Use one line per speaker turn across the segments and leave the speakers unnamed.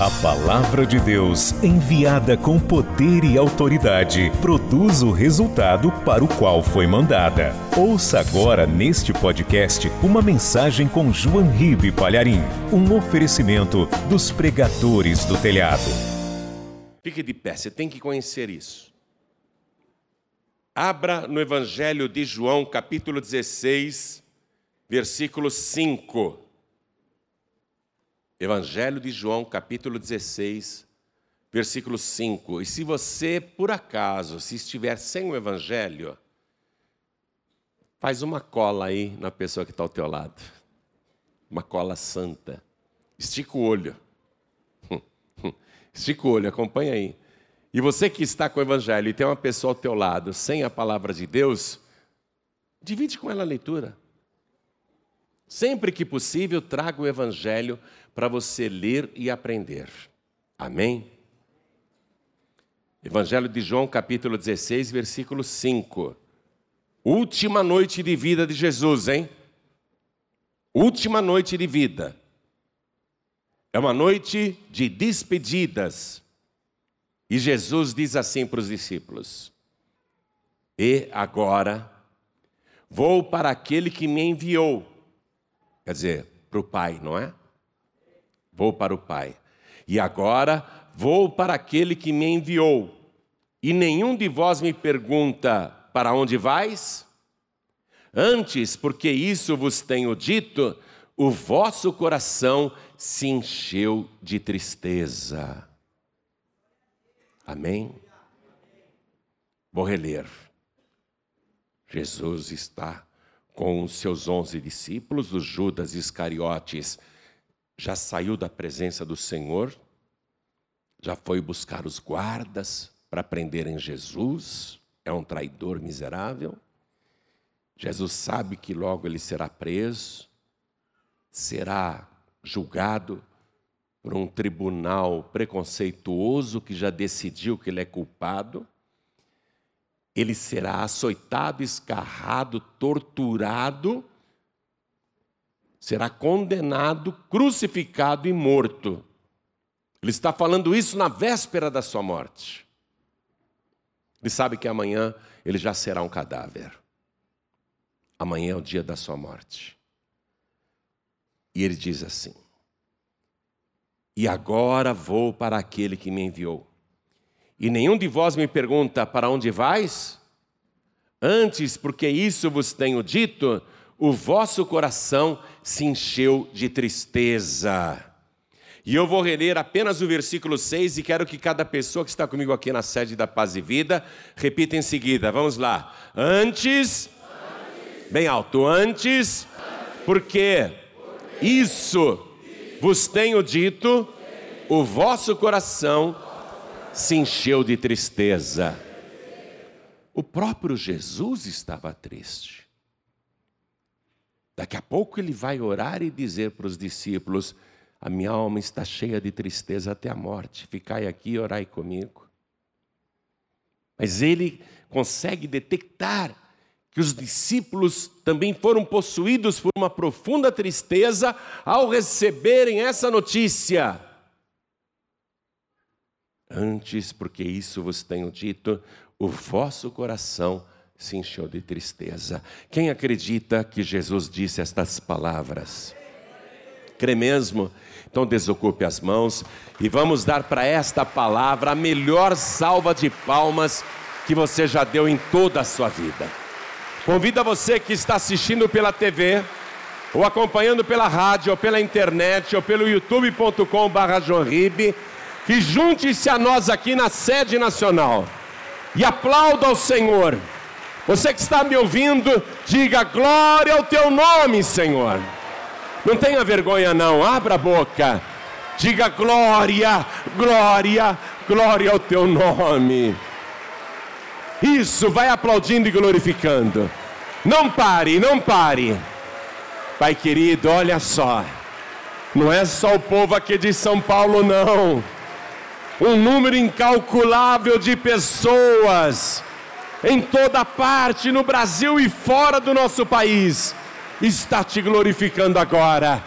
A palavra de Deus, enviada com poder e autoridade, produz o resultado para o qual foi mandada. Ouça agora neste podcast uma mensagem com João Ribe Palharim, um oferecimento dos pregadores do telhado.
Fique de pé, você tem que conhecer isso. Abra no Evangelho de João, capítulo 16, versículo 5. Evangelho de João, capítulo 16, versículo 5. E se você, por acaso, se estiver sem o Evangelho, faz uma cola aí na pessoa que está ao teu lado. Uma cola santa. Estica o olho. Estica o olho, acompanha aí. E você que está com o Evangelho e tem uma pessoa ao teu lado sem a palavra de Deus, divide com ela a leitura. Sempre que possível, traga o Evangelho para você ler e aprender. Amém? Evangelho de João, capítulo 16, versículo 5. Última noite de vida de Jesus, hein? Última noite de vida. É uma noite de despedidas. E Jesus diz assim para os discípulos: E agora vou para aquele que me enviou Quer dizer, para o Pai, não é? Vou para o Pai. E agora vou para aquele que me enviou. E nenhum de vós me pergunta: Para onde vais? Antes, porque isso vos tenho dito, o vosso coração se encheu de tristeza. Amém? Vou reler. Jesus está com os seus onze discípulos, o Judas Iscariotes já saiu da presença do Senhor, já foi buscar os guardas para prenderem Jesus, é um traidor miserável. Jesus sabe que logo ele será preso, será julgado por um tribunal preconceituoso que já decidiu que ele é culpado ele será açoitado, escarrado, torturado, será condenado, crucificado e morto. Ele está falando isso na véspera da sua morte. Ele sabe que amanhã ele já será um cadáver. Amanhã é o dia da sua morte. E ele diz assim: E agora vou para aquele que me enviou. E nenhum de vós me pergunta: Para onde vais? Antes, porque isso vos tenho dito, o vosso coração se encheu de tristeza. E eu vou reler apenas o versículo 6 e quero que cada pessoa que está comigo aqui na sede da Paz e Vida repita em seguida. Vamos lá. Antes, antes bem alto, antes, antes porque, porque isso vos tenho dito, o vosso coração se encheu de tristeza. O próprio Jesus estava triste. Daqui a pouco ele vai orar e dizer para os discípulos: A minha alma está cheia de tristeza até a morte, ficai aqui e orai comigo. Mas ele consegue detectar que os discípulos também foram possuídos por uma profunda tristeza ao receberem essa notícia. Antes, porque isso vos tenho dito, o vosso coração se encheu de tristeza. Quem acredita que Jesus disse estas palavras? Crê mesmo? Então desocupe as mãos e vamos dar para esta palavra a melhor salva de palmas que você já deu em toda a sua vida. Convido você que está assistindo pela TV, ou acompanhando pela rádio, ou pela internet, ou pelo youtube.com/jorribe que junte-se a nós aqui na sede nacional e aplauda ao Senhor. Você que está me ouvindo, diga glória ao teu nome, Senhor. Não tenha vergonha, não, abra a boca. Diga glória, glória, glória ao teu nome. Isso, vai aplaudindo e glorificando. Não pare, não pare. Pai querido, olha só. Não é só o povo aqui de São Paulo, não um número incalculável de pessoas em toda parte, no Brasil e fora do nosso país, está te glorificando agora.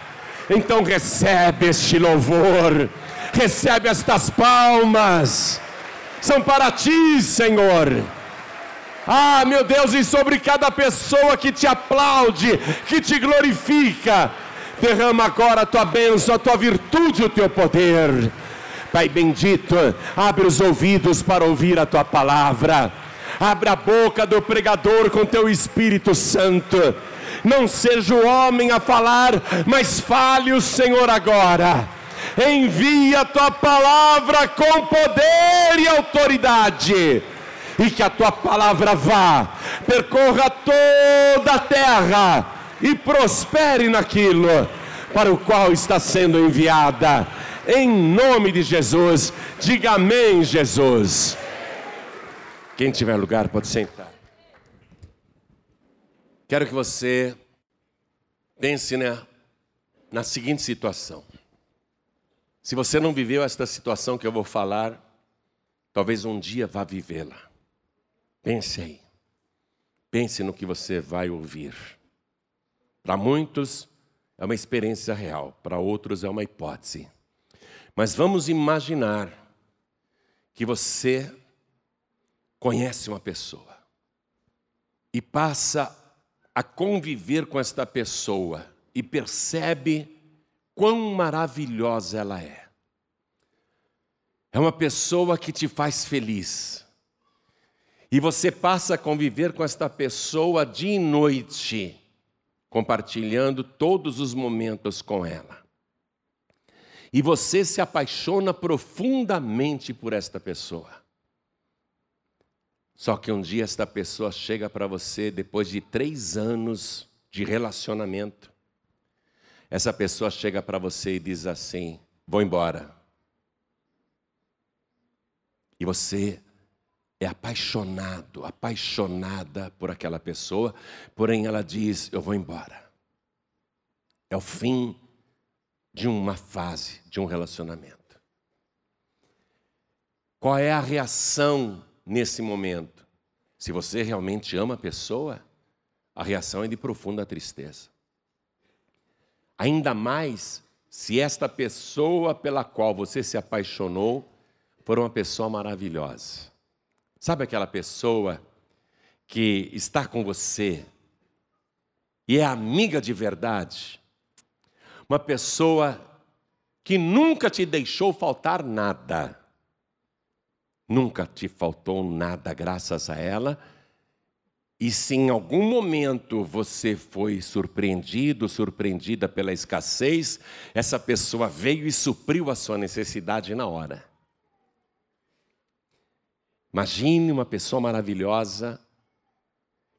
Então recebe este louvor, Recebe estas palmas, são para ti, Senhor. Ah, meu Deus, e sobre cada pessoa que te aplaude, que te glorifica, derrama agora a tua bênção, a tua virtude, o teu poder. Pai bendito, abre os ouvidos para ouvir a tua palavra. Abre a boca do pregador com teu Espírito Santo. Não seja o homem a falar, mas fale o Senhor agora. Envia a tua palavra com poder e autoridade e que a tua palavra vá, percorra toda a terra e prospere naquilo para o qual está sendo enviada. Em nome de Jesus, diga amém, Jesus. Quem tiver lugar pode sentar. Quero que você pense né, na seguinte situação. Se você não viveu esta situação que eu vou falar, talvez um dia vá vivê-la. Pense aí. Pense no que você vai ouvir. Para muitos é uma experiência real, para outros é uma hipótese. Mas vamos imaginar que você conhece uma pessoa e passa a conviver com esta pessoa e percebe quão maravilhosa ela é. É uma pessoa que te faz feliz e você passa a conviver com esta pessoa dia e noite, compartilhando todos os momentos com ela. E você se apaixona profundamente por esta pessoa. Só que um dia esta pessoa chega para você, depois de três anos de relacionamento, essa pessoa chega para você e diz assim: Vou embora. E você é apaixonado, apaixonada por aquela pessoa, porém ela diz: Eu vou embora. É o fim de uma fase, de um relacionamento. Qual é a reação nesse momento? Se você realmente ama a pessoa, a reação é de profunda tristeza. Ainda mais se esta pessoa pela qual você se apaixonou for uma pessoa maravilhosa. Sabe aquela pessoa que está com você e é amiga de verdade? Uma pessoa que nunca te deixou faltar nada. Nunca te faltou nada graças a ela. E se em algum momento você foi surpreendido, surpreendida pela escassez, essa pessoa veio e supriu a sua necessidade na hora. Imagine uma pessoa maravilhosa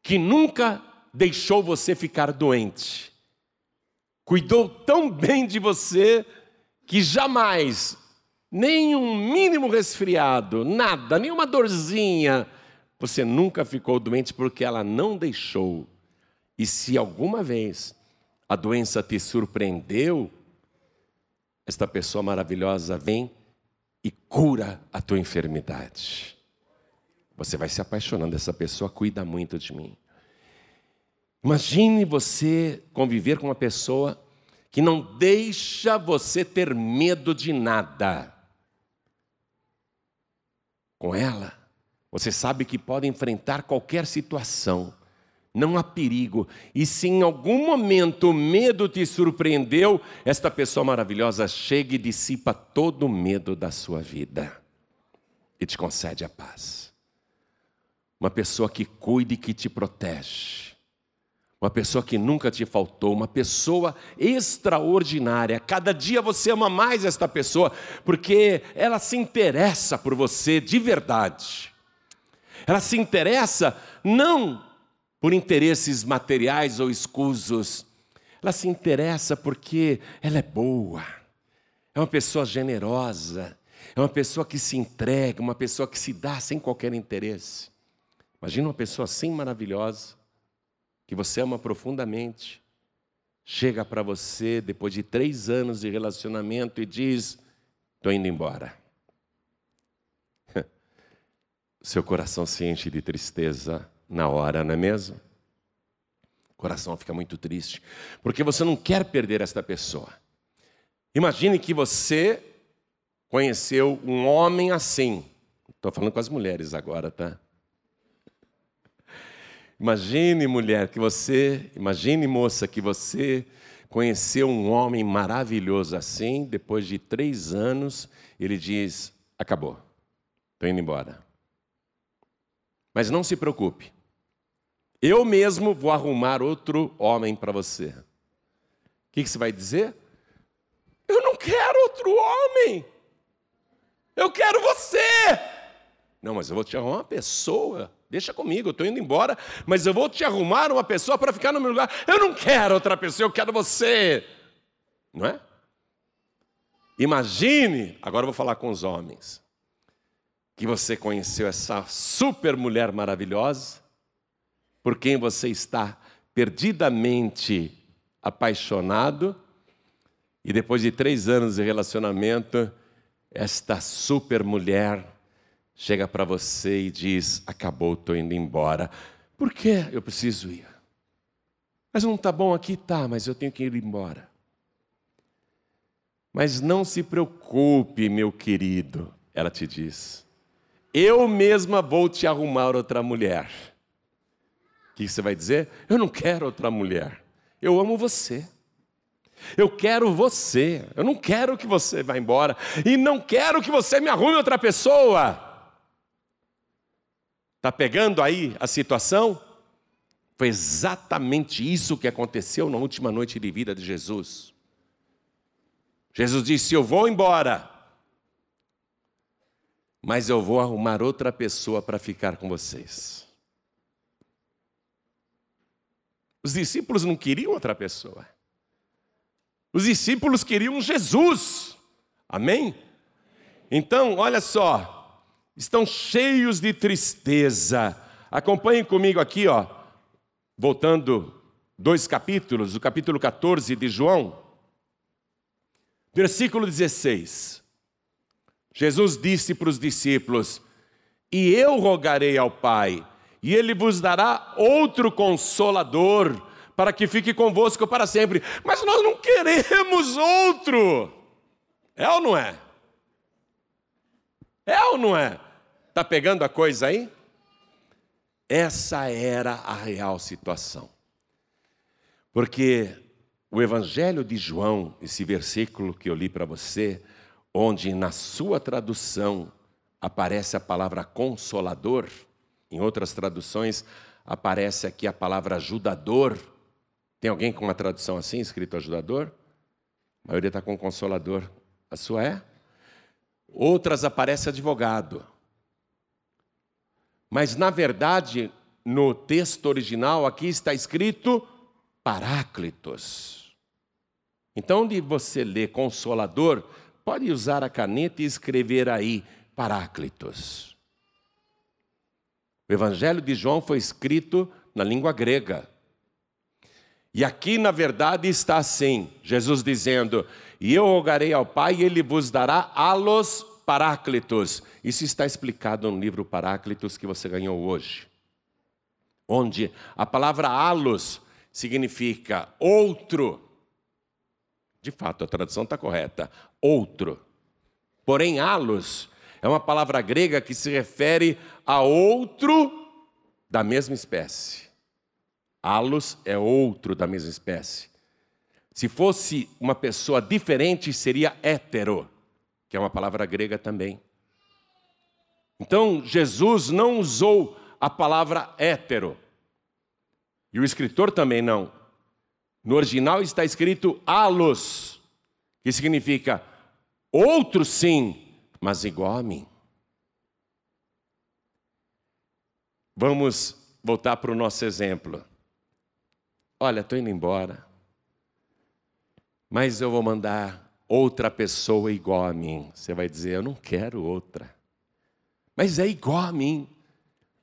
que nunca deixou você ficar doente, cuidou tão bem de você que jamais, nem um mínimo resfriado, nada, nenhuma dorzinha, você nunca ficou doente porque ela não deixou. E se alguma vez a doença te surpreendeu, esta pessoa maravilhosa vem e cura a tua enfermidade. Você vai se apaixonando, essa pessoa cuida muito de mim. Imagine você conviver com uma pessoa que não deixa você ter medo de nada. Com ela, você sabe que pode enfrentar qualquer situação, não há perigo. E se em algum momento o medo te surpreendeu, esta pessoa maravilhosa chega e dissipa todo o medo da sua vida e te concede a paz uma pessoa que cuide e que te protege, uma pessoa que nunca te faltou, uma pessoa extraordinária. Cada dia você ama mais esta pessoa, porque ela se interessa por você de verdade. Ela se interessa não por interesses materiais ou escusos, ela se interessa porque ela é boa, é uma pessoa generosa, é uma pessoa que se entrega, uma pessoa que se dá sem qualquer interesse. Imagina uma pessoa assim maravilhosa, que você ama profundamente, chega para você depois de três anos de relacionamento e diz: Estou indo embora. Seu coração se enche de tristeza na hora, não é mesmo? O coração fica muito triste, porque você não quer perder esta pessoa. Imagine que você conheceu um homem assim. Estou falando com as mulheres agora, tá? Imagine, mulher, que você, imagine, moça, que você conheceu um homem maravilhoso assim, depois de três anos, ele diz: acabou, estou indo embora. Mas não se preocupe, eu mesmo vou arrumar outro homem para você. O que, que você vai dizer? Eu não quero outro homem, eu quero você. Não, mas eu vou te arrumar uma pessoa Deixa comigo, eu estou indo embora, mas eu vou te arrumar uma pessoa para ficar no meu lugar. Eu não quero outra pessoa, eu quero você. Não é? Imagine, agora eu vou falar com os homens, que você conheceu essa super mulher maravilhosa, por quem você está perdidamente apaixonado, e depois de três anos de relacionamento, esta super mulher chega para você e diz: Acabou, estou indo embora. Por que eu preciso ir? Mas não está bom aqui? Tá, mas eu tenho que ir embora. Mas não se preocupe, meu querido, ela te diz. Eu mesma vou te arrumar outra mulher. O que você vai dizer? Eu não quero outra mulher. Eu amo você. Eu quero você. Eu não quero que você vá embora. E não quero que você me arrume outra pessoa. Está pegando aí a situação? Foi exatamente isso que aconteceu na última noite de vida de Jesus. Jesus disse: Eu vou embora, mas eu vou arrumar outra pessoa para ficar com vocês. Os discípulos não queriam outra pessoa. Os discípulos queriam Jesus. Amém? Então, olha só, estão cheios de tristeza. Acompanhem comigo aqui, ó, voltando dois capítulos, o capítulo 14 de João, versículo 16. Jesus disse para os discípulos: E eu rogarei ao Pai, e ele vos dará outro consolador, para que fique convosco para sempre. Mas nós não queremos outro. É ou não é? É ou não é? Está pegando a coisa aí? Essa era a real situação. Porque o Evangelho de João, esse versículo que eu li para você, onde na sua tradução aparece a palavra consolador, em outras traduções aparece aqui a palavra ajudador. Tem alguém com uma tradução assim, escrito ajudador? A maioria está com consolador. A sua é? Outras aparece advogado. Mas, na verdade, no texto original, aqui está escrito Paráclitos. Então, onde você lê Consolador, pode usar a caneta e escrever aí Paráclitos. O Evangelho de João foi escrito na língua grega. E aqui, na verdade, está assim: Jesus dizendo: E eu rogarei ao Pai, e ele vos dará alos Paráclitos. Isso está explicado no livro Paráclitos que você ganhou hoje. Onde a palavra alos significa outro. De fato, a tradução está correta. Outro. Porém, alos é uma palavra grega que se refere a outro da mesma espécie. Alos é outro da mesma espécie. Se fosse uma pessoa diferente, seria hétero, que é uma palavra grega também. Então, Jesus não usou a palavra hétero. E o escritor também não. No original está escrito alos, que significa outro sim, mas igual a mim. Vamos voltar para o nosso exemplo. Olha, estou indo embora, mas eu vou mandar outra pessoa igual a mim. Você vai dizer, eu não quero outra. Mas é igual a mim.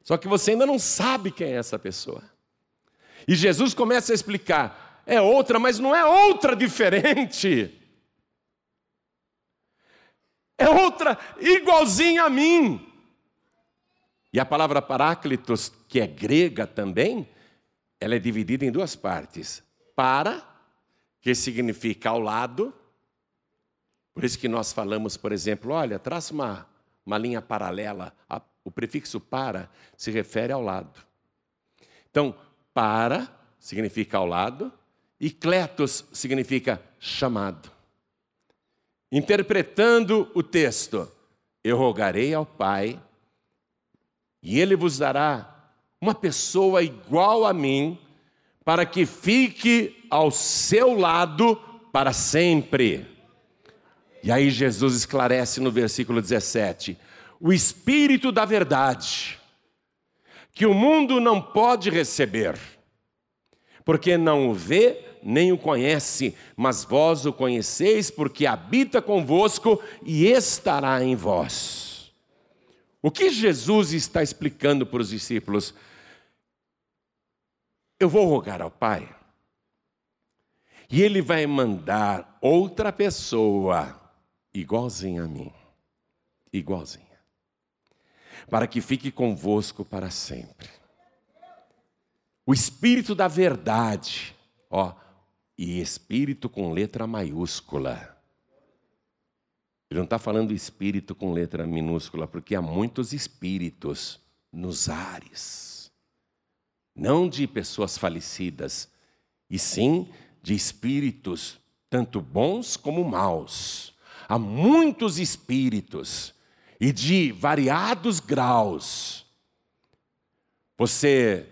Só que você ainda não sabe quem é essa pessoa. E Jesus começa a explicar: é outra, mas não é outra diferente. É outra igualzinha a mim. E a palavra paráclitos, que é grega também, ela é dividida em duas partes. Para, que significa ao lado, Por isso que nós falamos, por exemplo, olha, traça uma, uma linha paralela. o prefixo para se refere ao lado. Então, para significa ao lado, e kletos significa chamado. Interpretando o texto, eu rogarei ao Pai, e Ele vos dará uma pessoa igual a mim, para que fique ao seu lado para sempre. E aí Jesus esclarece no versículo 17: o Espírito da Verdade, que o mundo não pode receber, porque não o vê nem o conhece, mas vós o conheceis, porque habita convosco e estará em vós. O que Jesus está explicando para os discípulos? Eu vou rogar ao Pai, e Ele vai mandar outra pessoa igualzinha a mim, igualzinha, para que fique convosco para sempre. O Espírito da Verdade, ó, e espírito com letra maiúscula. Ele não está falando espírito com letra minúscula, porque há muitos espíritos nos ares. Não de pessoas falecidas, e sim de espíritos, tanto bons como maus. Há muitos espíritos e de variados graus. Você,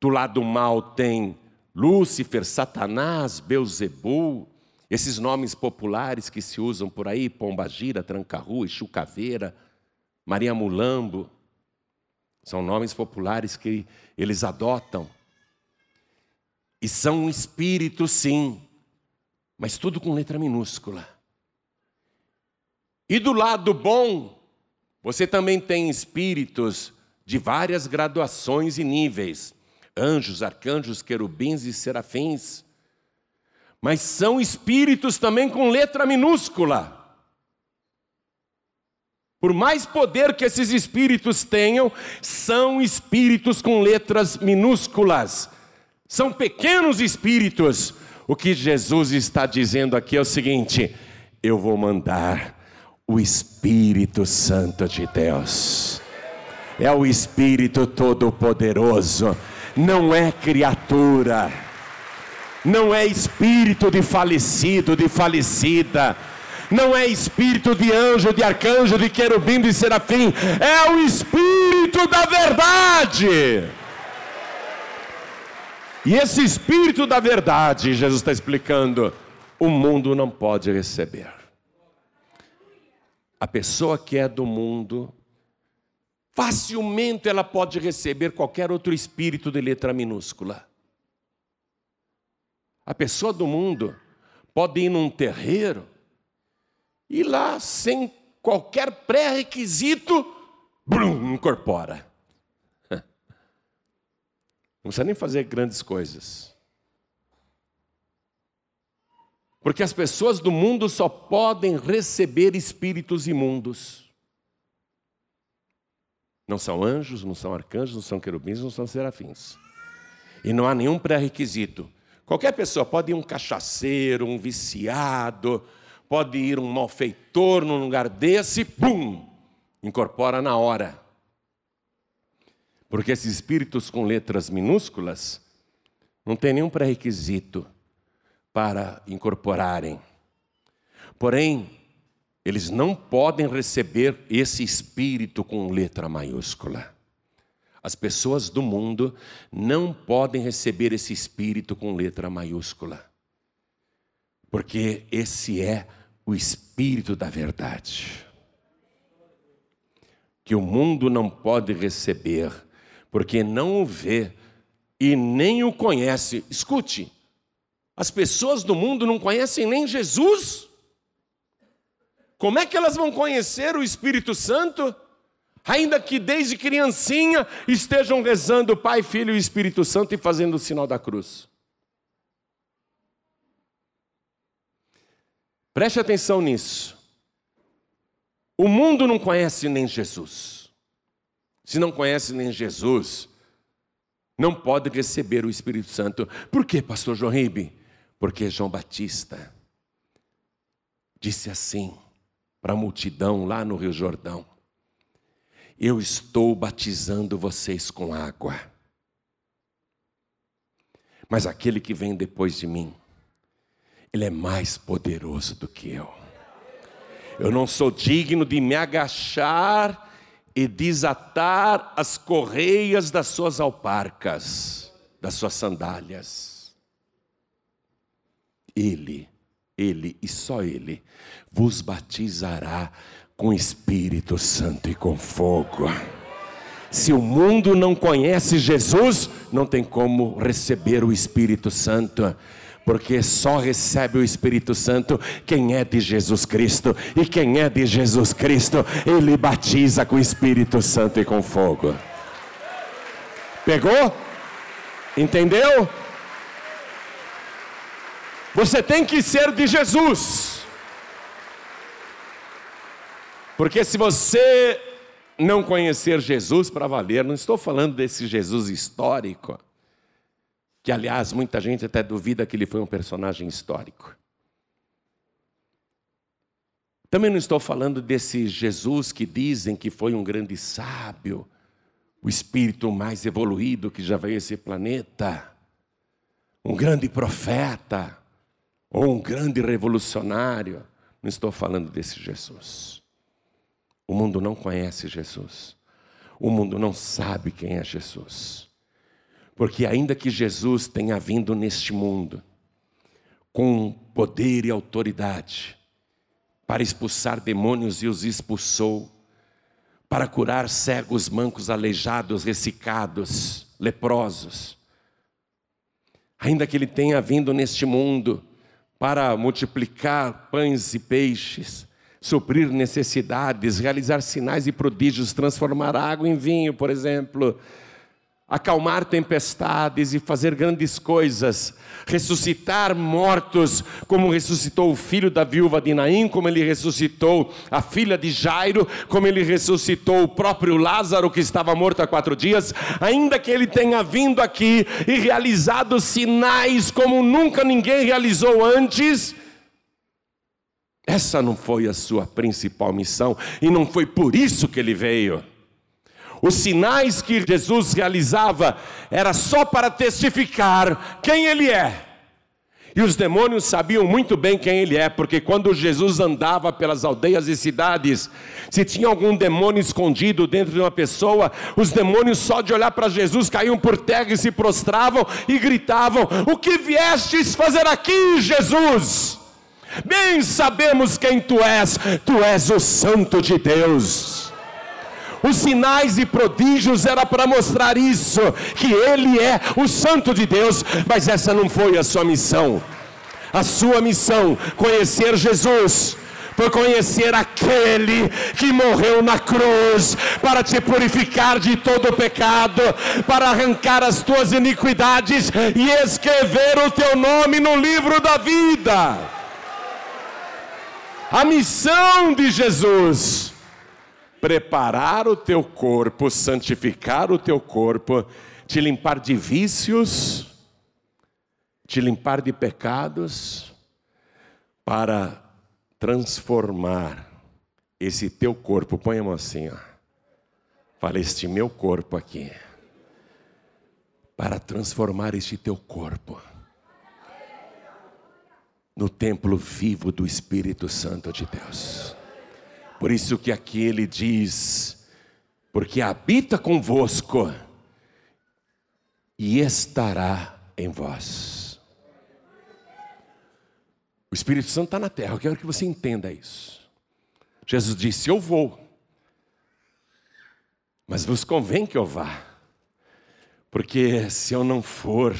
do lado mal, tem Lúcifer, Satanás, Beuzebu, esses nomes populares que se usam por aí, Pombagira, Tranca-Rua, Chucaveira, Maria Mulambo, são nomes populares que eles adotam. E são um espírito, sim, mas tudo com letra minúscula. E do lado bom, você também tem espíritos de várias graduações e níveis anjos, arcanjos, querubins e serafins, mas são espíritos também com letra minúscula. Por mais poder que esses espíritos tenham, são espíritos com letras minúsculas. São pequenos espíritos. O que Jesus está dizendo aqui é o seguinte: eu vou mandar o Espírito Santo de Deus. É o Espírito Todo-Poderoso não é criatura, não é espírito de falecido, de falecida, não é espírito de anjo, de arcanjo, de querubim, de serafim, é o espírito da verdade. E esse espírito da verdade, Jesus está explicando, o mundo não pode receber. A pessoa que é do mundo facilmente ela pode receber qualquer outro espírito de letra minúscula. A pessoa do mundo pode ir num terreiro e lá, sem qualquer pré-requisito, incorpora. Não precisa nem fazer grandes coisas. Porque as pessoas do mundo só podem receber espíritos imundos. Não são anjos, não são arcanjos, não são querubins, não são serafins. E não há nenhum pré-requisito. Qualquer pessoa pode ir um cachaceiro, um viciado, pode ir um malfeitor num lugar desse, pum, incorpora na hora. Porque esses espíritos com letras minúsculas não tem nenhum pré-requisito para incorporarem. Porém, eles não podem receber esse espírito com letra maiúscula. As pessoas do mundo não podem receber esse espírito com letra maiúscula. Porque esse é o espírito da verdade. Que o mundo não pode receber, porque não o vê e nem o conhece. Escute, as pessoas do mundo não conhecem nem Jesus. Como é que elas vão conhecer o Espírito Santo? Ainda que desde criancinha estejam rezando o Pai, Filho e Espírito Santo e fazendo o sinal da cruz. Preste atenção nisso. O mundo não conhece nem Jesus. Se não conhece nem Jesus, não pode receber o Espírito Santo. Por quê, pastor João Ribe? Porque João Batista disse assim para a multidão lá no Rio Jordão: Eu estou batizando vocês com água. Mas aquele que vem depois de mim, ele é mais poderoso do que eu. Eu não sou digno de me agachar e desatar as correias das suas alparcas, das suas sandálias. Ele, ele e só ele vos batizará com Espírito Santo e com fogo. Se o mundo não conhece Jesus, não tem como receber o Espírito Santo porque só recebe o Espírito Santo quem é de Jesus Cristo, e quem é de Jesus Cristo, ele batiza com o Espírito Santo e com fogo. Pegou? Entendeu? Você tem que ser de Jesus. Porque se você não conhecer Jesus para valer, não estou falando desse Jesus histórico, que aliás muita gente até duvida que ele foi um personagem histórico. Também não estou falando desse Jesus que dizem que foi um grande sábio, o espírito mais evoluído que já veio a esse planeta, um grande profeta, ou um grande revolucionário. Não estou falando desse Jesus. O mundo não conhece Jesus. O mundo não sabe quem é Jesus. Porque ainda que Jesus tenha vindo neste mundo com poder e autoridade para expulsar demônios e os expulsou, para curar cegos, mancos, aleijados, ressecados, leprosos. Ainda que ele tenha vindo neste mundo para multiplicar pães e peixes, suprir necessidades, realizar sinais e prodígios, transformar água em vinho, por exemplo, acalmar tempestades e fazer grandes coisas, ressuscitar mortos, como ressuscitou o filho da viúva de Naim, como ele ressuscitou a filha de Jairo, como ele ressuscitou o próprio Lázaro que estava morto há quatro dias, ainda que ele tenha vindo aqui e realizado sinais como nunca ninguém realizou antes. Essa não foi a sua principal missão e não foi por isso que ele veio. Os sinais que Jesus realizava era só para testificar quem ele é. E os demônios sabiam muito bem quem ele é, porque quando Jesus andava pelas aldeias e cidades, se tinha algum demônio escondido dentro de uma pessoa, os demônios só de olhar para Jesus caíam por terra e se prostravam e gritavam: O que viestes fazer aqui, Jesus? Bem sabemos quem tu és, tu és o Santo de Deus. Os sinais e prodígios era para mostrar isso, que ele é o santo de Deus, mas essa não foi a sua missão. A sua missão, conhecer Jesus, foi conhecer aquele que morreu na cruz para te purificar de todo pecado, para arrancar as tuas iniquidades e escrever o teu nome no livro da vida. A missão de Jesus preparar o teu corpo, santificar o teu corpo, te limpar de vícios, te limpar de pecados, para transformar esse teu corpo. Põe a mão assim, ó. Fala, este meu corpo aqui. Para transformar este teu corpo no templo vivo do Espírito Santo de Deus. Por isso que aqui ele diz: porque habita convosco e estará em vós. O Espírito Santo está na terra, eu quero que você entenda isso. Jesus disse: Eu vou, mas vos convém que eu vá, porque se eu não for,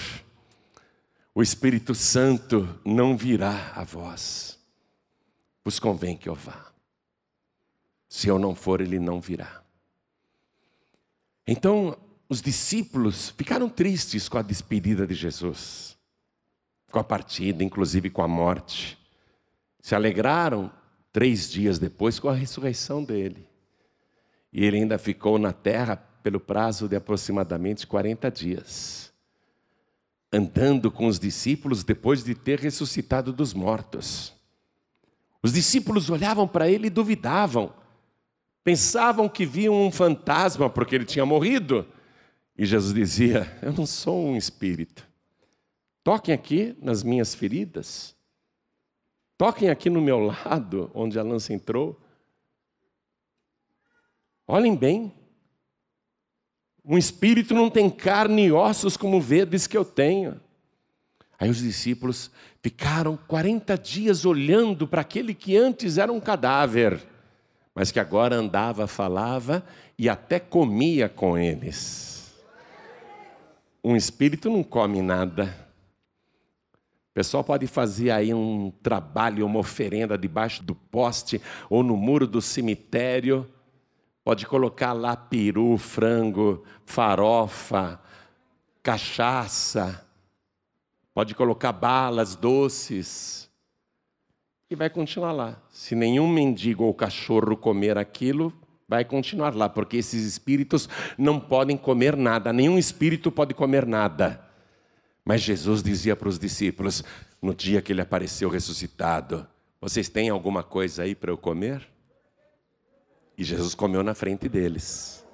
o Espírito Santo não virá a vós, vos convém que eu vá. Se eu não for, ele não virá. Então, os discípulos ficaram tristes com a despedida de Jesus, com a partida, inclusive com a morte. Se alegraram três dias depois com a ressurreição dele. E ele ainda ficou na terra pelo prazo de aproximadamente 40 dias, andando com os discípulos depois de ter ressuscitado dos mortos. Os discípulos olhavam para ele e duvidavam. Pensavam que viam um fantasma porque ele tinha morrido. E Jesus dizia: Eu não sou um espírito. Toquem aqui nas minhas feridas. Toquem aqui no meu lado, onde a lança entrou. Olhem bem. Um espírito não tem carne e ossos como vedes que eu tenho. Aí os discípulos ficaram 40 dias olhando para aquele que antes era um cadáver, mas que agora andava, falava e até comia com eles. Um espírito não come nada. O pessoal pode fazer aí um trabalho, uma oferenda debaixo do poste ou no muro do cemitério Pode colocar lá peru, frango, farofa, cachaça. Pode colocar balas, doces. E vai continuar lá. Se nenhum mendigo ou cachorro comer aquilo, vai continuar lá, porque esses espíritos não podem comer nada, nenhum espírito pode comer nada. Mas Jesus dizia para os discípulos, no dia que ele apareceu ressuscitado: Vocês têm alguma coisa aí para eu comer? E Jesus comeu na frente deles.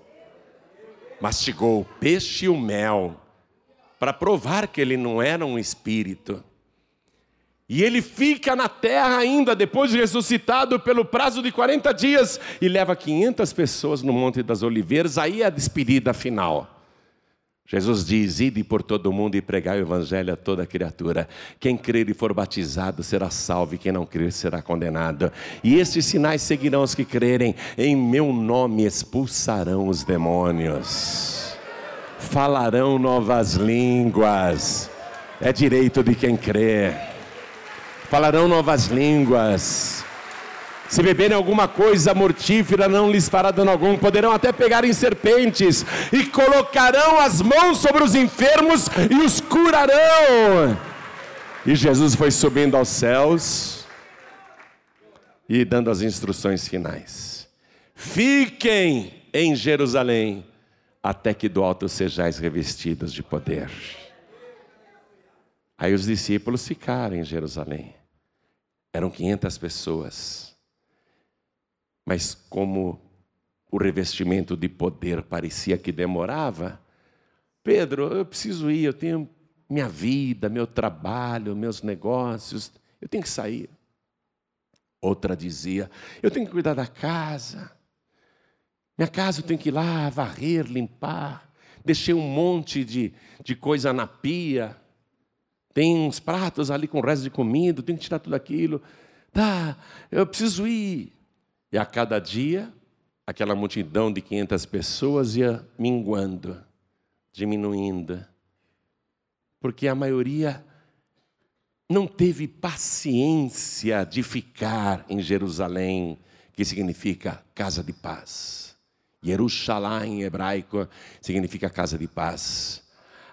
Mastigou o peixe e o mel, para provar que ele não era um espírito. E ele fica na terra ainda, depois de ressuscitado, pelo prazo de 40 dias, e leva 500 pessoas no Monte das Oliveiras, aí é a despedida final. Jesus diz: Ide por todo o mundo e pregai o evangelho a toda criatura. Quem crer e for batizado será salvo, e quem não crer será condenado. E estes sinais seguirão os que crerem: em meu nome expulsarão os demônios, falarão novas línguas. É direito de quem crê. Falarão novas línguas se beberem alguma coisa mortífera, não lhes fará dano algum. Poderão até pegar em serpentes e colocarão as mãos sobre os enfermos e os curarão. E Jesus foi subindo aos céus e dando as instruções finais: Fiquem em Jerusalém até que do alto sejais revestidos de poder. Aí os discípulos ficaram em Jerusalém. Eram 500 pessoas. Mas como o revestimento de poder parecia que demorava, Pedro, eu preciso ir, eu tenho minha vida, meu trabalho, meus negócios, eu tenho que sair. Outra dizia, eu tenho que cuidar da casa. Minha casa eu tenho que ir lá varrer, limpar. Deixei um monte de, de coisa na pia. Tem uns pratos ali com resto de comida, tenho que tirar tudo aquilo. Tá, eu preciso ir. E a cada dia, aquela multidão de 500 pessoas ia minguando, diminuindo, porque a maioria não teve paciência de ficar em Jerusalém, que significa casa de paz. Jerusalém em hebraico significa casa de paz.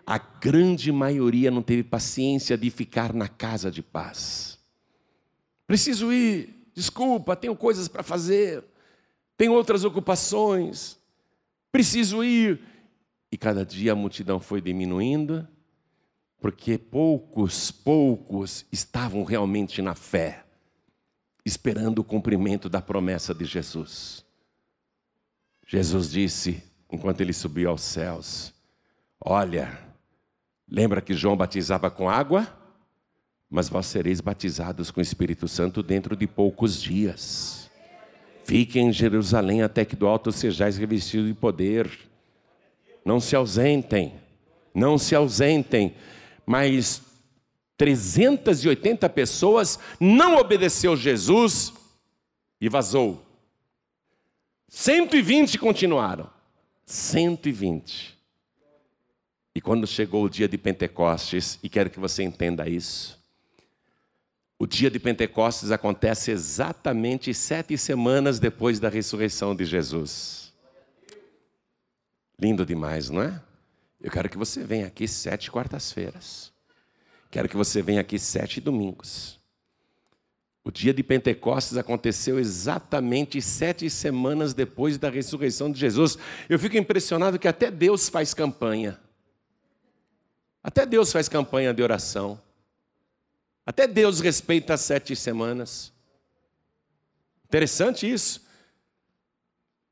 A grande maioria não teve paciência de ficar na casa de paz. Preciso ir, Desculpa, tenho coisas para fazer, tenho outras ocupações, preciso ir. E cada dia a multidão foi diminuindo, porque poucos, poucos estavam realmente na fé, esperando o cumprimento da promessa de Jesus. Jesus disse, enquanto ele subiu aos céus: Olha, lembra que João batizava com água? mas vós sereis batizados com o Espírito Santo dentro de poucos dias. Fiquem em Jerusalém até que do alto sejais revestidos de poder. Não se ausentem, não se ausentem. Mas 380 pessoas não obedeceu Jesus e vazou. 120 continuaram. 120. E quando chegou o dia de Pentecostes, e quero que você entenda isso, o dia de Pentecostes acontece exatamente sete semanas depois da ressurreição de Jesus. Lindo demais, não é? Eu quero que você venha aqui sete quartas-feiras. Quero que você venha aqui sete domingos. O dia de Pentecostes aconteceu exatamente sete semanas depois da ressurreição de Jesus. Eu fico impressionado que até Deus faz campanha. Até Deus faz campanha de oração. Até Deus respeita as sete semanas. Interessante isso.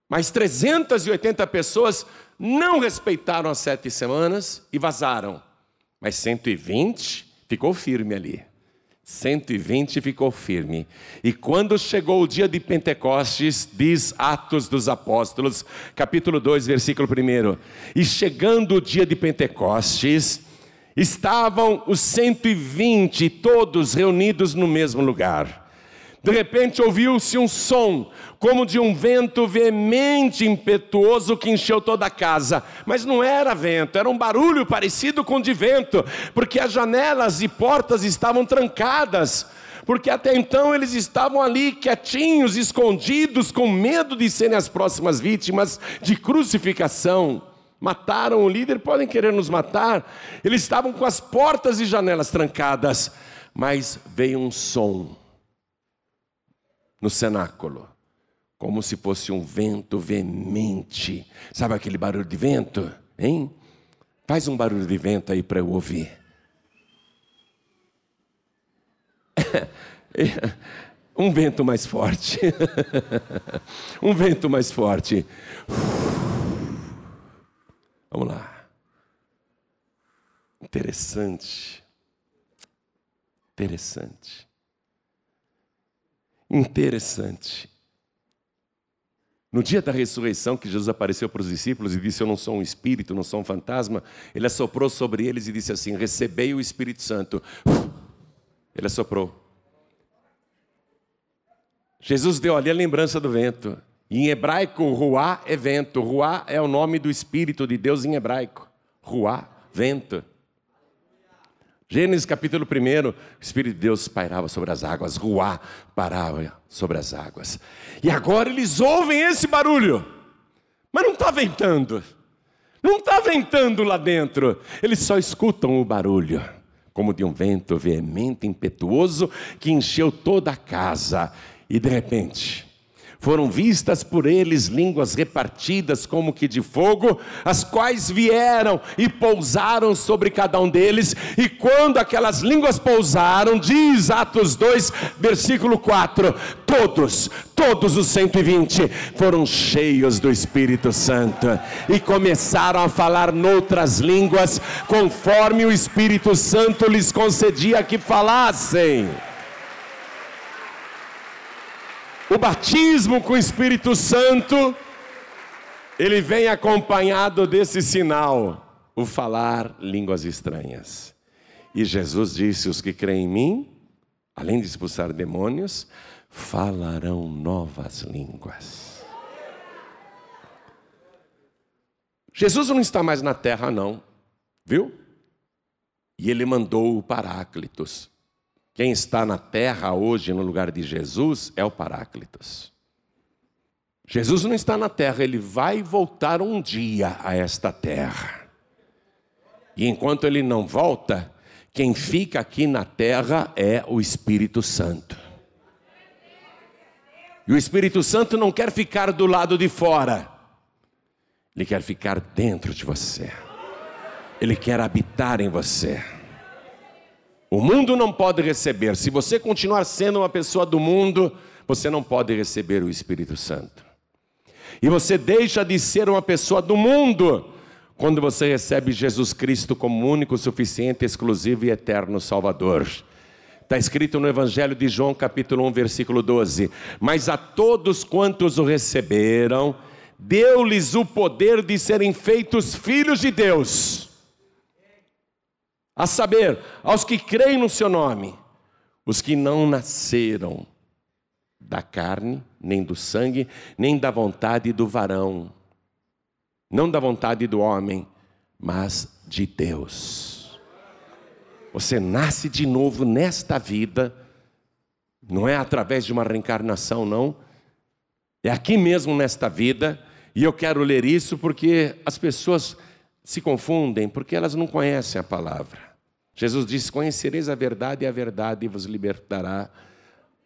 Mas 380 pessoas não respeitaram as sete semanas e vazaram. Mas 120 ficou firme ali. 120 ficou firme. E quando chegou o dia de Pentecostes, diz Atos dos Apóstolos, capítulo 2, versículo 1. E chegando o dia de Pentecostes, estavam os 120 todos reunidos no mesmo lugar. De repente ouviu-se um som, como de um vento veemente, impetuoso, que encheu toda a casa. Mas não era vento, era um barulho parecido com de vento, porque as janelas e portas estavam trancadas. Porque até então eles estavam ali quietinhos, escondidos, com medo de serem as próximas vítimas de crucificação. Mataram o líder, podem querer nos matar. Eles estavam com as portas e janelas trancadas, mas veio um som no cenáculo, como se fosse um vento veemente. Sabe aquele barulho de vento? Hein? Faz um barulho de vento aí para eu ouvir. um vento mais forte. um vento mais forte. Vamos lá. Interessante. Interessante. Interessante. No dia da ressurreição, que Jesus apareceu para os discípulos e disse: Eu não sou um espírito, não sou um fantasma, ele assoprou sobre eles e disse assim: Recebei o Espírito Santo. Ele assoprou. Jesus deu ali a lembrança do vento. Em hebraico, ruá é vento. Ruá é o nome do Espírito de Deus em hebraico. Ruá, vento. Gênesis capítulo 1, o Espírito de Deus pairava sobre as águas, Ruá parava sobre as águas. E agora eles ouvem esse barulho, mas não está ventando, não está ventando lá dentro, eles só escutam o barulho, como de um vento veemente, impetuoso, que encheu toda a casa, e de repente, foram vistas por eles línguas repartidas como que de fogo, as quais vieram e pousaram sobre cada um deles, e quando aquelas línguas pousaram, diz Atos 2, versículo 4: todos, todos os 120 foram cheios do Espírito Santo e começaram a falar noutras línguas, conforme o Espírito Santo lhes concedia que falassem. O batismo com o Espírito Santo, ele vem acompanhado desse sinal, o falar línguas estranhas. E Jesus disse: Os que creem em mim, além de expulsar demônios, falarão novas línguas. Jesus não está mais na terra, não, viu? E ele mandou o Paráclitos. Quem está na terra hoje no lugar de Jesus é o Paráclitos. Jesus não está na terra, ele vai voltar um dia a esta terra. E enquanto ele não volta, quem fica aqui na terra é o Espírito Santo. E o Espírito Santo não quer ficar do lado de fora, ele quer ficar dentro de você, ele quer habitar em você. O mundo não pode receber. Se você continuar sendo uma pessoa do mundo, você não pode receber o Espírito Santo. E você deixa de ser uma pessoa do mundo quando você recebe Jesus Cristo como único, suficiente, exclusivo e eterno Salvador. Está escrito no Evangelho de João, capítulo 1, versículo 12: Mas a todos quantos o receberam, deu-lhes o poder de serem feitos filhos de Deus a saber, aos que creem no seu nome, os que não nasceram da carne, nem do sangue, nem da vontade do varão, não da vontade do homem, mas de Deus. Você nasce de novo nesta vida, não é através de uma reencarnação, não, é aqui mesmo nesta vida, e eu quero ler isso porque as pessoas se confundem porque elas não conhecem a palavra. Jesus disse: Conhecereis a verdade e a verdade vos libertará.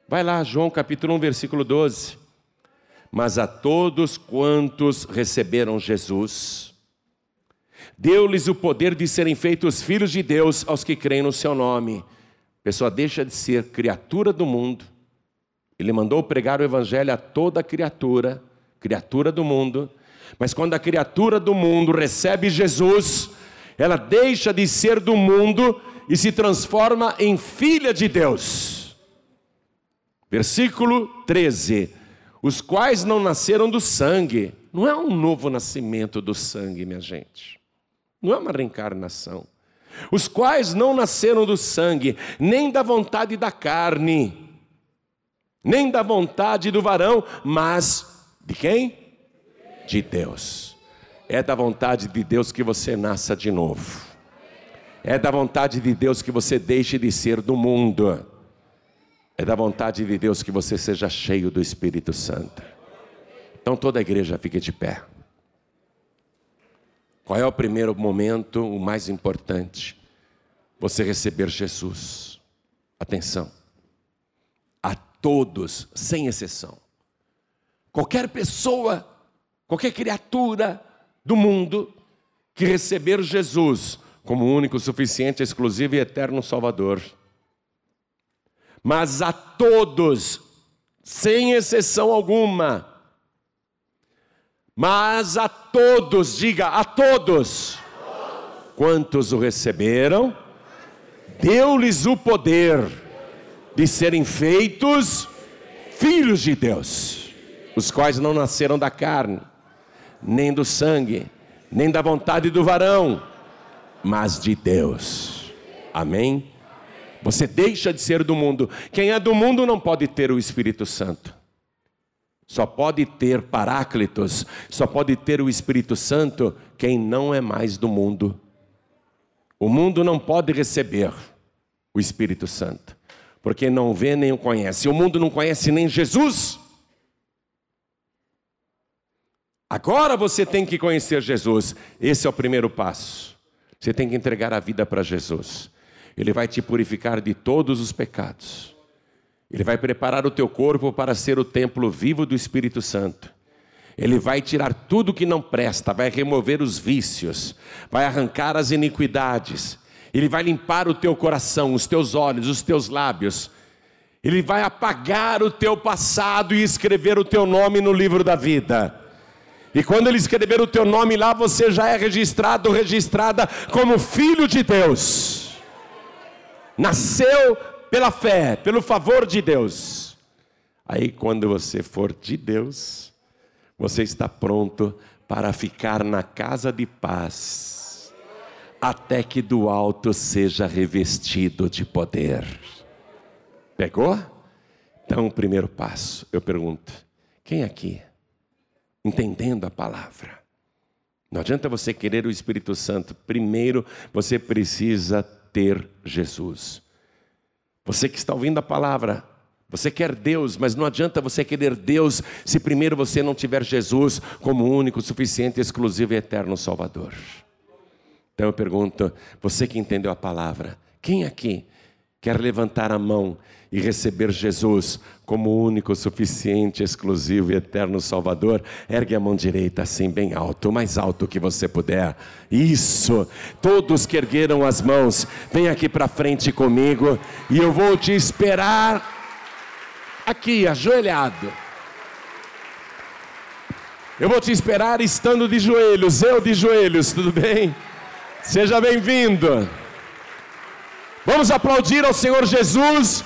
Vai lá, João capítulo 1, versículo 12. Mas a todos quantos receberam Jesus, deu-lhes o poder de serem feitos filhos de Deus aos que creem no seu nome. A pessoa deixa de ser criatura do mundo, Ele mandou pregar o evangelho a toda criatura, criatura do mundo. Mas quando a criatura do mundo recebe Jesus, ela deixa de ser do mundo e se transforma em filha de Deus. Versículo 13: Os quais não nasceram do sangue, não é um novo nascimento do sangue, minha gente, não é uma reencarnação. Os quais não nasceram do sangue, nem da vontade da carne, nem da vontade do varão, mas de quem? De Deus. É da vontade de Deus que você nasça de novo. É da vontade de Deus que você deixe de ser do mundo. É da vontade de Deus que você seja cheio do Espírito Santo. Então toda a igreja fique de pé. Qual é o primeiro momento, o mais importante? Você receber Jesus. Atenção. A todos, sem exceção. Qualquer pessoa, qualquer criatura do mundo que receber Jesus como único, suficiente, exclusivo e eterno Salvador. Mas a todos, sem exceção alguma, mas a todos, diga a todos, quantos o receberam, deu-lhes o poder de serem feitos filhos de Deus, os quais não nasceram da carne, nem do sangue, nem da vontade do varão mas de Deus. Amém? Você deixa de ser do mundo. Quem é do mundo não pode ter o Espírito Santo. Só pode ter Paráclitos, só pode ter o Espírito Santo quem não é mais do mundo. O mundo não pode receber o Espírito Santo, porque não vê nem o conhece. O mundo não conhece nem Jesus. Agora você tem que conhecer Jesus. Esse é o primeiro passo. Você tem que entregar a vida para Jesus. Ele vai te purificar de todos os pecados. Ele vai preparar o teu corpo para ser o templo vivo do Espírito Santo. Ele vai tirar tudo que não presta, vai remover os vícios, vai arrancar as iniquidades. Ele vai limpar o teu coração, os teus olhos, os teus lábios. Ele vai apagar o teu passado e escrever o teu nome no livro da vida. E quando ele escrever o teu nome lá, você já é registrado, registrada como filho de Deus. Nasceu pela fé, pelo favor de Deus. Aí quando você for de Deus, você está pronto para ficar na casa de paz, até que do alto seja revestido de poder. Pegou? Então, o primeiro passo, eu pergunto: quem aqui entendendo a palavra. Não adianta você querer o Espírito Santo, primeiro você precisa ter Jesus. Você que está ouvindo a palavra, você quer Deus, mas não adianta você querer Deus se primeiro você não tiver Jesus como único, suficiente, exclusivo e eterno Salvador. Então eu pergunto, você que entendeu a palavra, quem aqui quer levantar a mão e receber Jesus como único, suficiente, exclusivo e eterno Salvador, ergue a mão direita assim, bem alto, o mais alto que você puder. Isso, todos que ergueram as mãos, vem aqui para frente comigo e eu vou te esperar aqui, ajoelhado. Eu vou te esperar estando de joelhos, eu de joelhos, tudo bem? Seja bem-vindo. Vamos aplaudir ao Senhor Jesus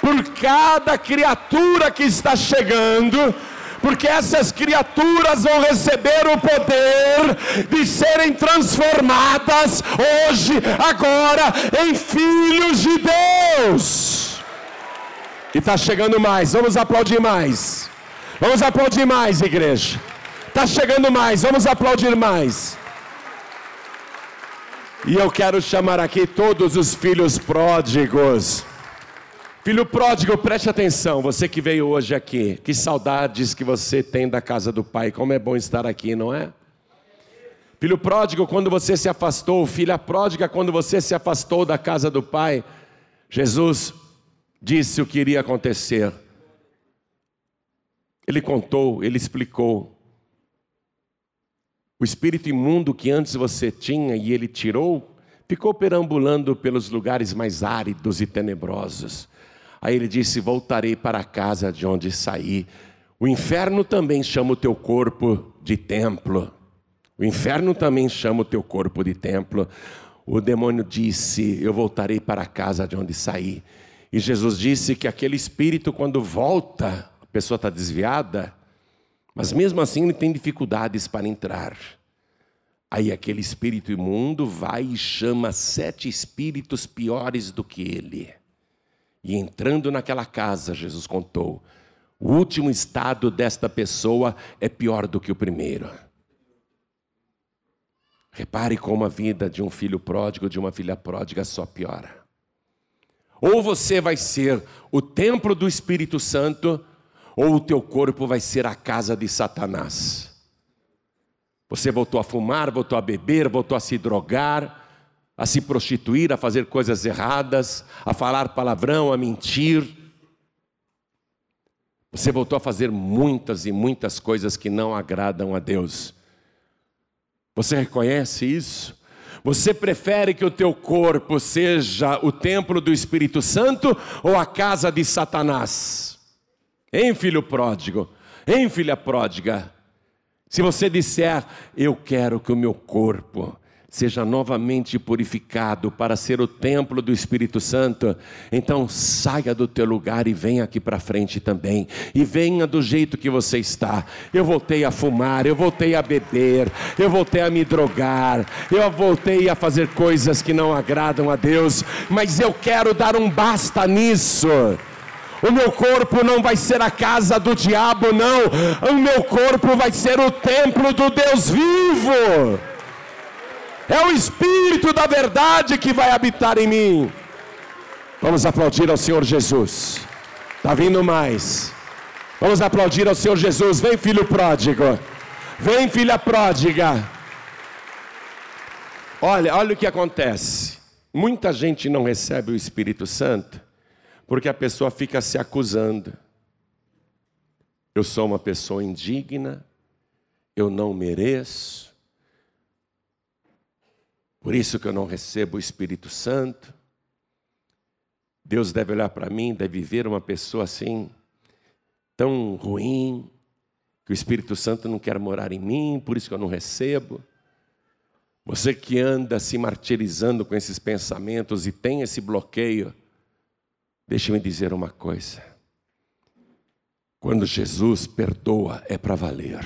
por cada criatura que está chegando, porque essas criaturas vão receber o poder de serem transformadas hoje, agora, em filhos de Deus. E está chegando mais, vamos aplaudir mais. Vamos aplaudir mais, igreja. Está chegando mais, vamos aplaudir mais. E eu quero chamar aqui todos os filhos pródigos. Filho pródigo, preste atenção, você que veio hoje aqui, que saudades que você tem da casa do pai, como é bom estar aqui, não é? Filho pródigo, quando você se afastou, filha pródiga, quando você se afastou da casa do pai, Jesus disse o que iria acontecer. Ele contou, ele explicou. O espírito imundo que antes você tinha e ele tirou, ficou perambulando pelos lugares mais áridos e tenebrosos. Aí ele disse: Voltarei para a casa de onde saí. O inferno também chama o teu corpo de templo. O inferno também chama o teu corpo de templo. O demônio disse: Eu voltarei para a casa de onde saí. E Jesus disse que aquele espírito, quando volta, a pessoa está desviada, mas mesmo assim ele tem dificuldades para entrar. Aí aquele espírito imundo vai e chama sete espíritos piores do que ele. E entrando naquela casa, Jesus contou, o último estado desta pessoa é pior do que o primeiro. Repare como a vida de um filho pródigo, de uma filha pródiga só piora. Ou você vai ser o templo do Espírito Santo, ou o teu corpo vai ser a casa de Satanás. Você voltou a fumar, voltou a beber, voltou a se drogar, a se prostituir, a fazer coisas erradas, a falar palavrão, a mentir. Você voltou a fazer muitas e muitas coisas que não agradam a Deus. Você reconhece isso? Você prefere que o teu corpo seja o templo do Espírito Santo ou a casa de Satanás? Hein, filho pródigo? Hein, filha pródiga? Se você disser, eu quero que o meu corpo seja novamente purificado para ser o templo do Espírito Santo, então saia do teu lugar e venha aqui para frente também. E venha do jeito que você está. Eu voltei a fumar, eu voltei a beber, eu voltei a me drogar, eu voltei a fazer coisas que não agradam a Deus, mas eu quero dar um basta nisso. O meu corpo não vai ser a casa do diabo, não. O meu corpo vai ser o templo do Deus vivo. É o Espírito da verdade que vai habitar em mim. Vamos aplaudir ao Senhor Jesus. Está vindo mais. Vamos aplaudir ao Senhor Jesus. Vem, filho pródigo. Vem, filha pródiga. Olha, olha o que acontece. Muita gente não recebe o Espírito Santo porque a pessoa fica se acusando. Eu sou uma pessoa indigna, eu não mereço, por isso que eu não recebo o Espírito Santo. Deus deve olhar para mim, deve ver uma pessoa assim, tão ruim, que o Espírito Santo não quer morar em mim, por isso que eu não recebo. Você que anda se martirizando com esses pensamentos e tem esse bloqueio, Deixe-me dizer uma coisa. Quando Jesus perdoa, é para valer.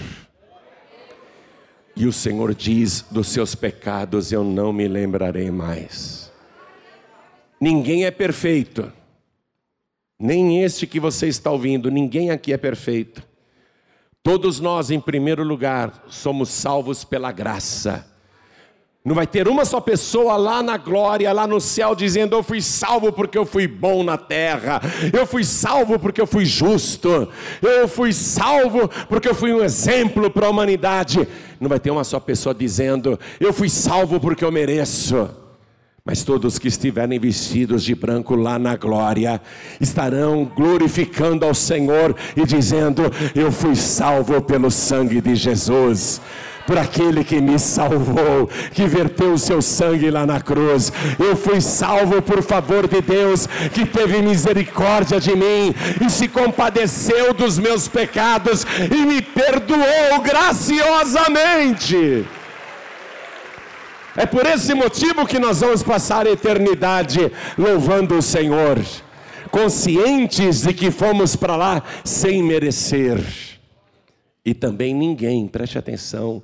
E o Senhor diz: dos seus pecados eu não me lembrarei mais. Ninguém é perfeito, nem este que você está ouvindo, ninguém aqui é perfeito. Todos nós, em primeiro lugar, somos salvos pela graça não vai ter uma só pessoa lá na glória, lá no céu, dizendo: Eu fui salvo porque eu fui bom na terra, eu fui salvo porque eu fui justo, eu fui salvo porque eu fui um exemplo para a humanidade. Não vai ter uma só pessoa dizendo: Eu fui salvo porque eu mereço. Mas todos que estiverem vestidos de branco lá na glória estarão glorificando ao Senhor e dizendo: Eu fui salvo pelo sangue de Jesus por aquele que me salvou, que verteu o seu sangue lá na cruz. Eu fui salvo por favor de Deus, que teve misericórdia de mim e se compadeceu dos meus pecados e me perdoou graciosamente. É por esse motivo que nós vamos passar a eternidade louvando o Senhor, conscientes de que fomos para lá sem merecer. E também ninguém, preste atenção,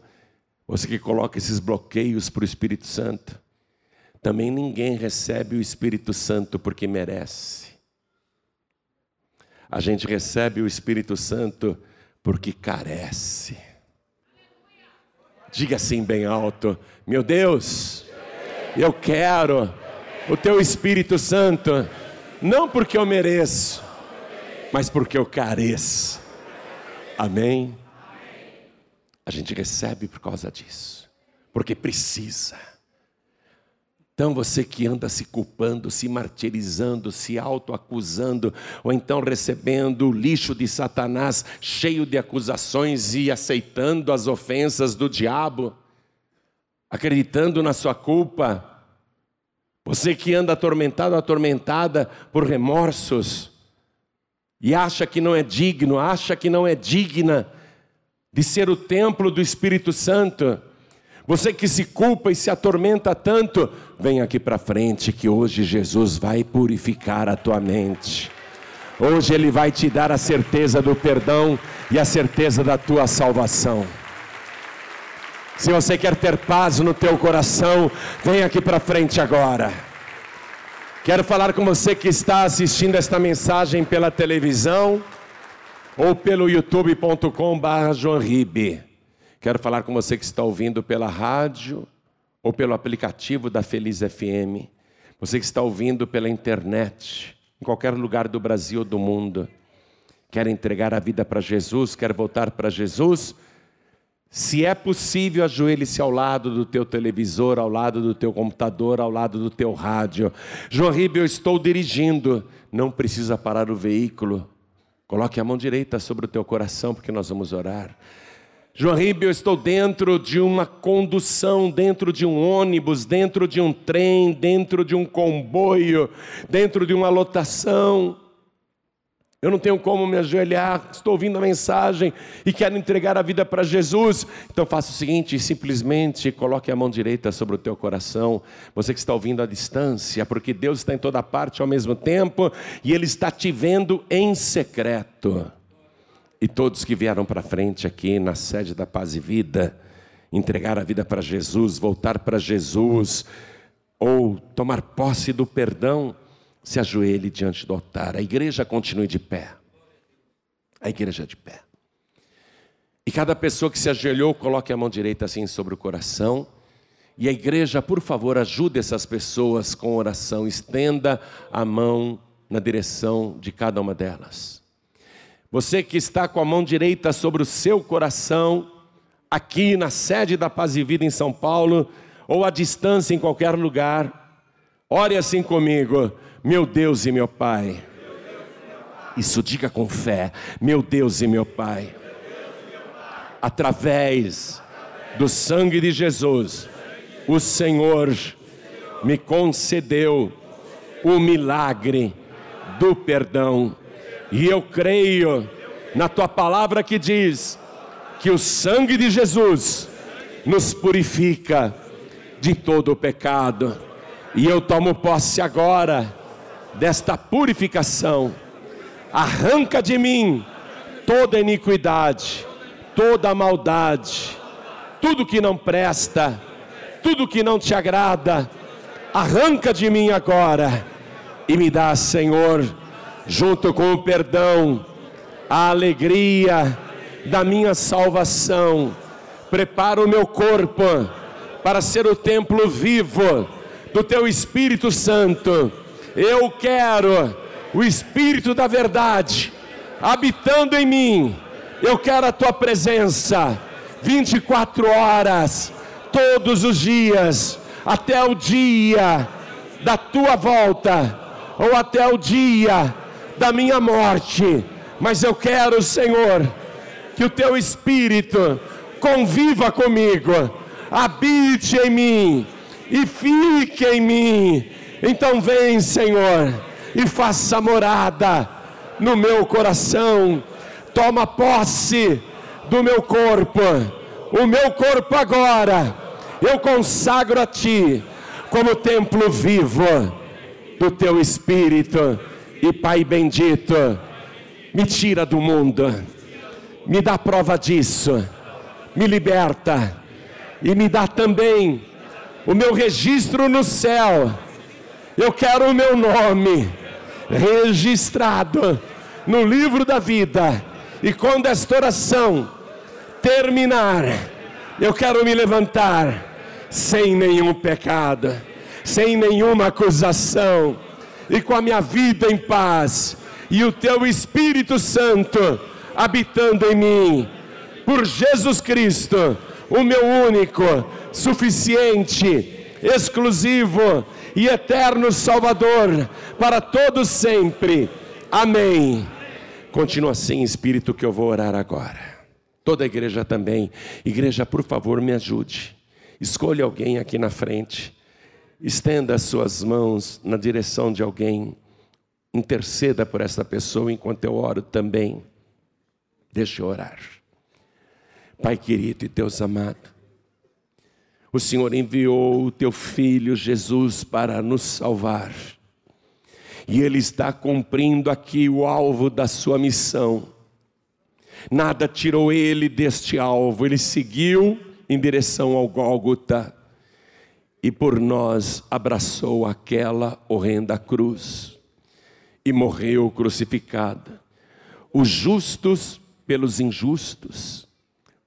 você que coloca esses bloqueios para o Espírito Santo, também ninguém recebe o Espírito Santo porque merece. A gente recebe o Espírito Santo porque carece. Diga assim bem alto: Meu Deus, eu quero o Teu Espírito Santo, não porque eu mereço, mas porque eu careço. Amém? A gente recebe por causa disso, porque precisa. Então você que anda se culpando, se martirizando, se autoacusando, ou então recebendo o lixo de Satanás, cheio de acusações e aceitando as ofensas do diabo, acreditando na sua culpa, você que anda atormentado, atormentada por remorsos, e acha que não é digno, acha que não é digna de ser o templo do Espírito Santo, você que se culpa e se atormenta tanto, vem aqui para frente que hoje Jesus vai purificar a tua mente. Hoje Ele vai te dar a certeza do perdão e a certeza da tua salvação. Se você quer ter paz no teu coração, vem aqui para frente agora. Quero falar com você que está assistindo esta mensagem pela televisão ou pelo youtube.com/joanribe. Quero falar com você que está ouvindo pela rádio ou pelo aplicativo da Feliz FM. Você que está ouvindo pela internet, em qualquer lugar do Brasil ou do mundo. Quer entregar a vida para Jesus, quer voltar para Jesus? Se é possível, ajoelhe-se ao lado do teu televisor, ao lado do teu computador, ao lado do teu rádio. João Ribeiro, eu estou dirigindo. Não precisa parar o veículo. Coloque a mão direita sobre o teu coração, porque nós vamos orar. João Ribeiro, eu estou dentro de uma condução, dentro de um ônibus, dentro de um trem, dentro de um comboio, dentro de uma lotação. Eu não tenho como me ajoelhar, estou ouvindo a mensagem e quero entregar a vida para Jesus. Então faça o seguinte: simplesmente coloque a mão direita sobre o teu coração. Você que está ouvindo à distância, porque Deus está em toda parte ao mesmo tempo e Ele está te vendo em secreto. E todos que vieram para frente aqui na sede da Paz e Vida, entregar a vida para Jesus, voltar para Jesus, ou tomar posse do perdão se ajoelhe diante do altar. A igreja continue de pé. A igreja de pé. E cada pessoa que se ajoelhou, coloque a mão direita assim sobre o coração. E a igreja, por favor, ajude essas pessoas com oração. Estenda a mão na direção de cada uma delas. Você que está com a mão direita sobre o seu coração, aqui na sede da Paz e Vida em São Paulo, ou à distância em qualquer lugar, ore assim comigo meu Deus e meu Pai. Isso diga com fé, meu Deus e meu Pai. Através do sangue de Jesus, o Senhor me concedeu o milagre do perdão. E eu creio na tua palavra que diz que o sangue de Jesus nos purifica de todo o pecado. E eu tomo posse agora desta purificação. Arranca de mim toda iniquidade, toda maldade, tudo que não presta, tudo que não te agrada. Arranca de mim agora e me dá, Senhor, junto com o perdão, a alegria da minha salvação. Prepara o meu corpo para ser o templo vivo do teu Espírito Santo eu quero o Espírito da Verdade habitando em mim. Eu quero a tua presença 24 horas, todos os dias, até o dia da tua volta, ou até o dia da minha morte. Mas eu quero, Senhor, que o teu Espírito conviva comigo, habite em mim e fique em mim então vem, Senhor, e faça morada no meu coração. Toma posse do meu corpo. O meu corpo agora eu consagro a ti como templo vivo do teu espírito. E Pai bendito, me tira do mundo. Me dá prova disso. Me liberta e me dá também o meu registro no céu eu quero o meu nome registrado no livro da vida. E quando esta oração terminar, eu quero me levantar sem nenhum pecado, sem nenhuma acusação, e com a minha vida em paz, e o teu Espírito Santo habitando em mim, por Jesus Cristo, o meu único, suficiente, exclusivo e eterno Salvador para todos sempre. Amém. Continua assim, Espírito, que eu vou orar agora. Toda a igreja também. Igreja, por favor, me ajude. Escolha alguém aqui na frente. Estenda as suas mãos na direção de alguém. Interceda por essa pessoa enquanto eu oro também. Deixa eu orar. Pai querido e Deus amado, o Senhor enviou o teu filho Jesus para nos salvar. E ele está cumprindo aqui o alvo da sua missão. Nada tirou ele deste alvo, ele seguiu em direção ao Gólgota e por nós abraçou aquela horrenda cruz e morreu crucificada. Os justos pelos injustos,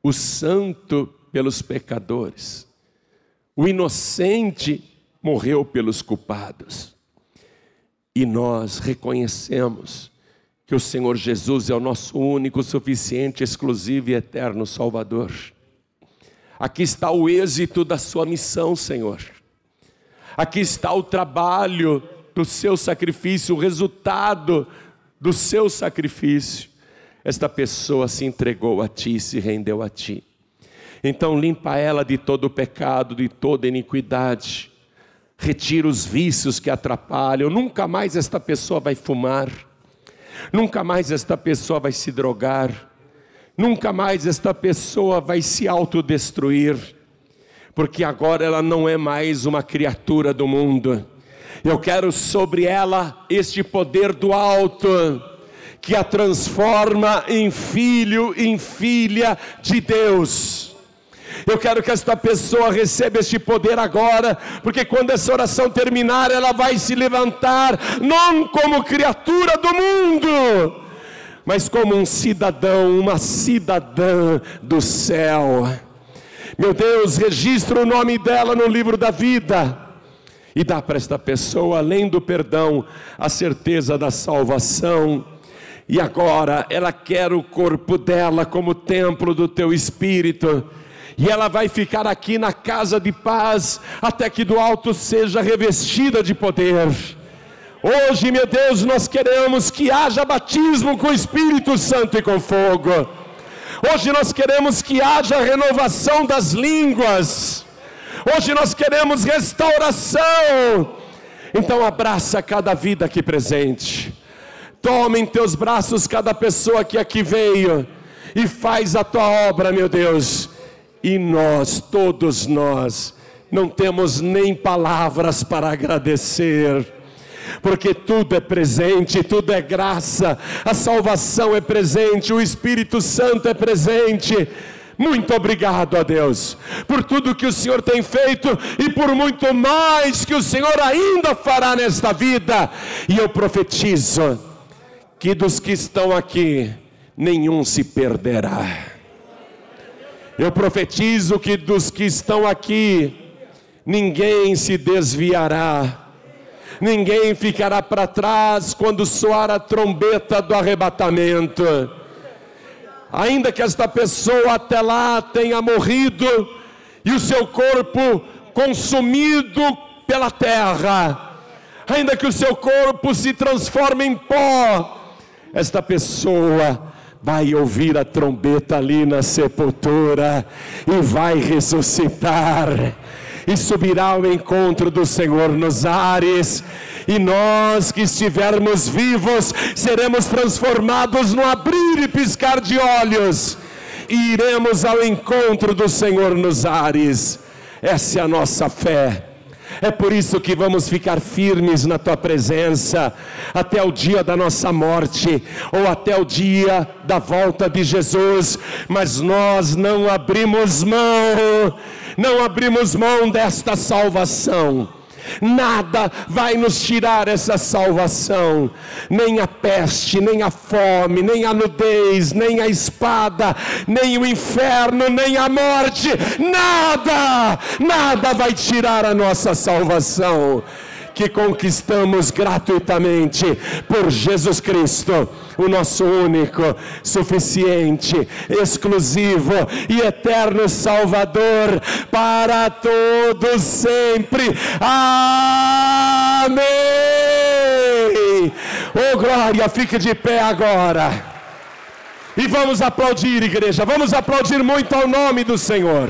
o santo pelos pecadores, o inocente morreu pelos culpados. E nós reconhecemos que o Senhor Jesus é o nosso único, suficiente, exclusivo e eterno Salvador. Aqui está o êxito da sua missão, Senhor. Aqui está o trabalho do seu sacrifício, o resultado do seu sacrifício. Esta pessoa se entregou a ti, se rendeu a ti. Então limpa ela de todo o pecado, de toda iniquidade. Retira os vícios que atrapalham. Nunca mais esta pessoa vai fumar. Nunca mais esta pessoa vai se drogar Nunca mais esta pessoa vai se autodestruir, porque agora ela não é mais uma criatura do mundo. Eu quero sobre ela este poder do alto, que a transforma em filho, em filha de Deus. Eu quero que esta pessoa receba este poder agora, porque quando essa oração terminar, ela vai se levantar, não como criatura do mundo, mas como um cidadão, uma cidadã do céu. Meu Deus, registra o nome dela no livro da vida e dá para esta pessoa, além do perdão, a certeza da salvação. E agora ela quer o corpo dela como templo do teu espírito. E ela vai ficar aqui na casa de paz até que do alto seja revestida de poder. Hoje, meu Deus, nós queremos que haja batismo com o Espírito Santo e com fogo. Hoje nós queremos que haja renovação das línguas. Hoje nós queremos restauração. Então abraça cada vida aqui presente. Toma em teus braços cada pessoa que aqui veio e faz a tua obra, meu Deus. E nós, todos nós, não temos nem palavras para agradecer porque tudo é presente, tudo é graça, a salvação é presente, o Espírito Santo é presente. Muito obrigado a Deus por tudo que o Senhor tem feito e por muito mais que o Senhor ainda fará nesta vida. E eu profetizo que dos que estão aqui, nenhum se perderá. Eu profetizo que dos que estão aqui, ninguém se desviará ninguém ficará para trás quando soar a trombeta do arrebatamento. Ainda que esta pessoa até lá tenha morrido e o seu corpo consumido pela terra, ainda que o seu corpo se transforme em pó, esta pessoa vai ouvir a trombeta ali na sepultura e vai ressuscitar e subirá ao encontro do Senhor nos ares, e nós que estivermos vivos seremos transformados no abrir e piscar de olhos, e iremos ao encontro do Senhor nos ares. Essa é a nossa fé. É por isso que vamos ficar firmes na tua presença até o dia da nossa morte ou até o dia da volta de Jesus, mas nós não abrimos mão não abrimos mão desta salvação. Nada vai nos tirar essa salvação, nem a peste, nem a fome, nem a nudez, nem a espada, nem o inferno, nem a morte, nada, nada vai tirar a nossa salvação que conquistamos gratuitamente por Jesus Cristo, o nosso único, suficiente, exclusivo e eterno Salvador para todos sempre. Amém. Oh glória, fique de pé agora. E vamos aplaudir, igreja. Vamos aplaudir muito ao nome do Senhor.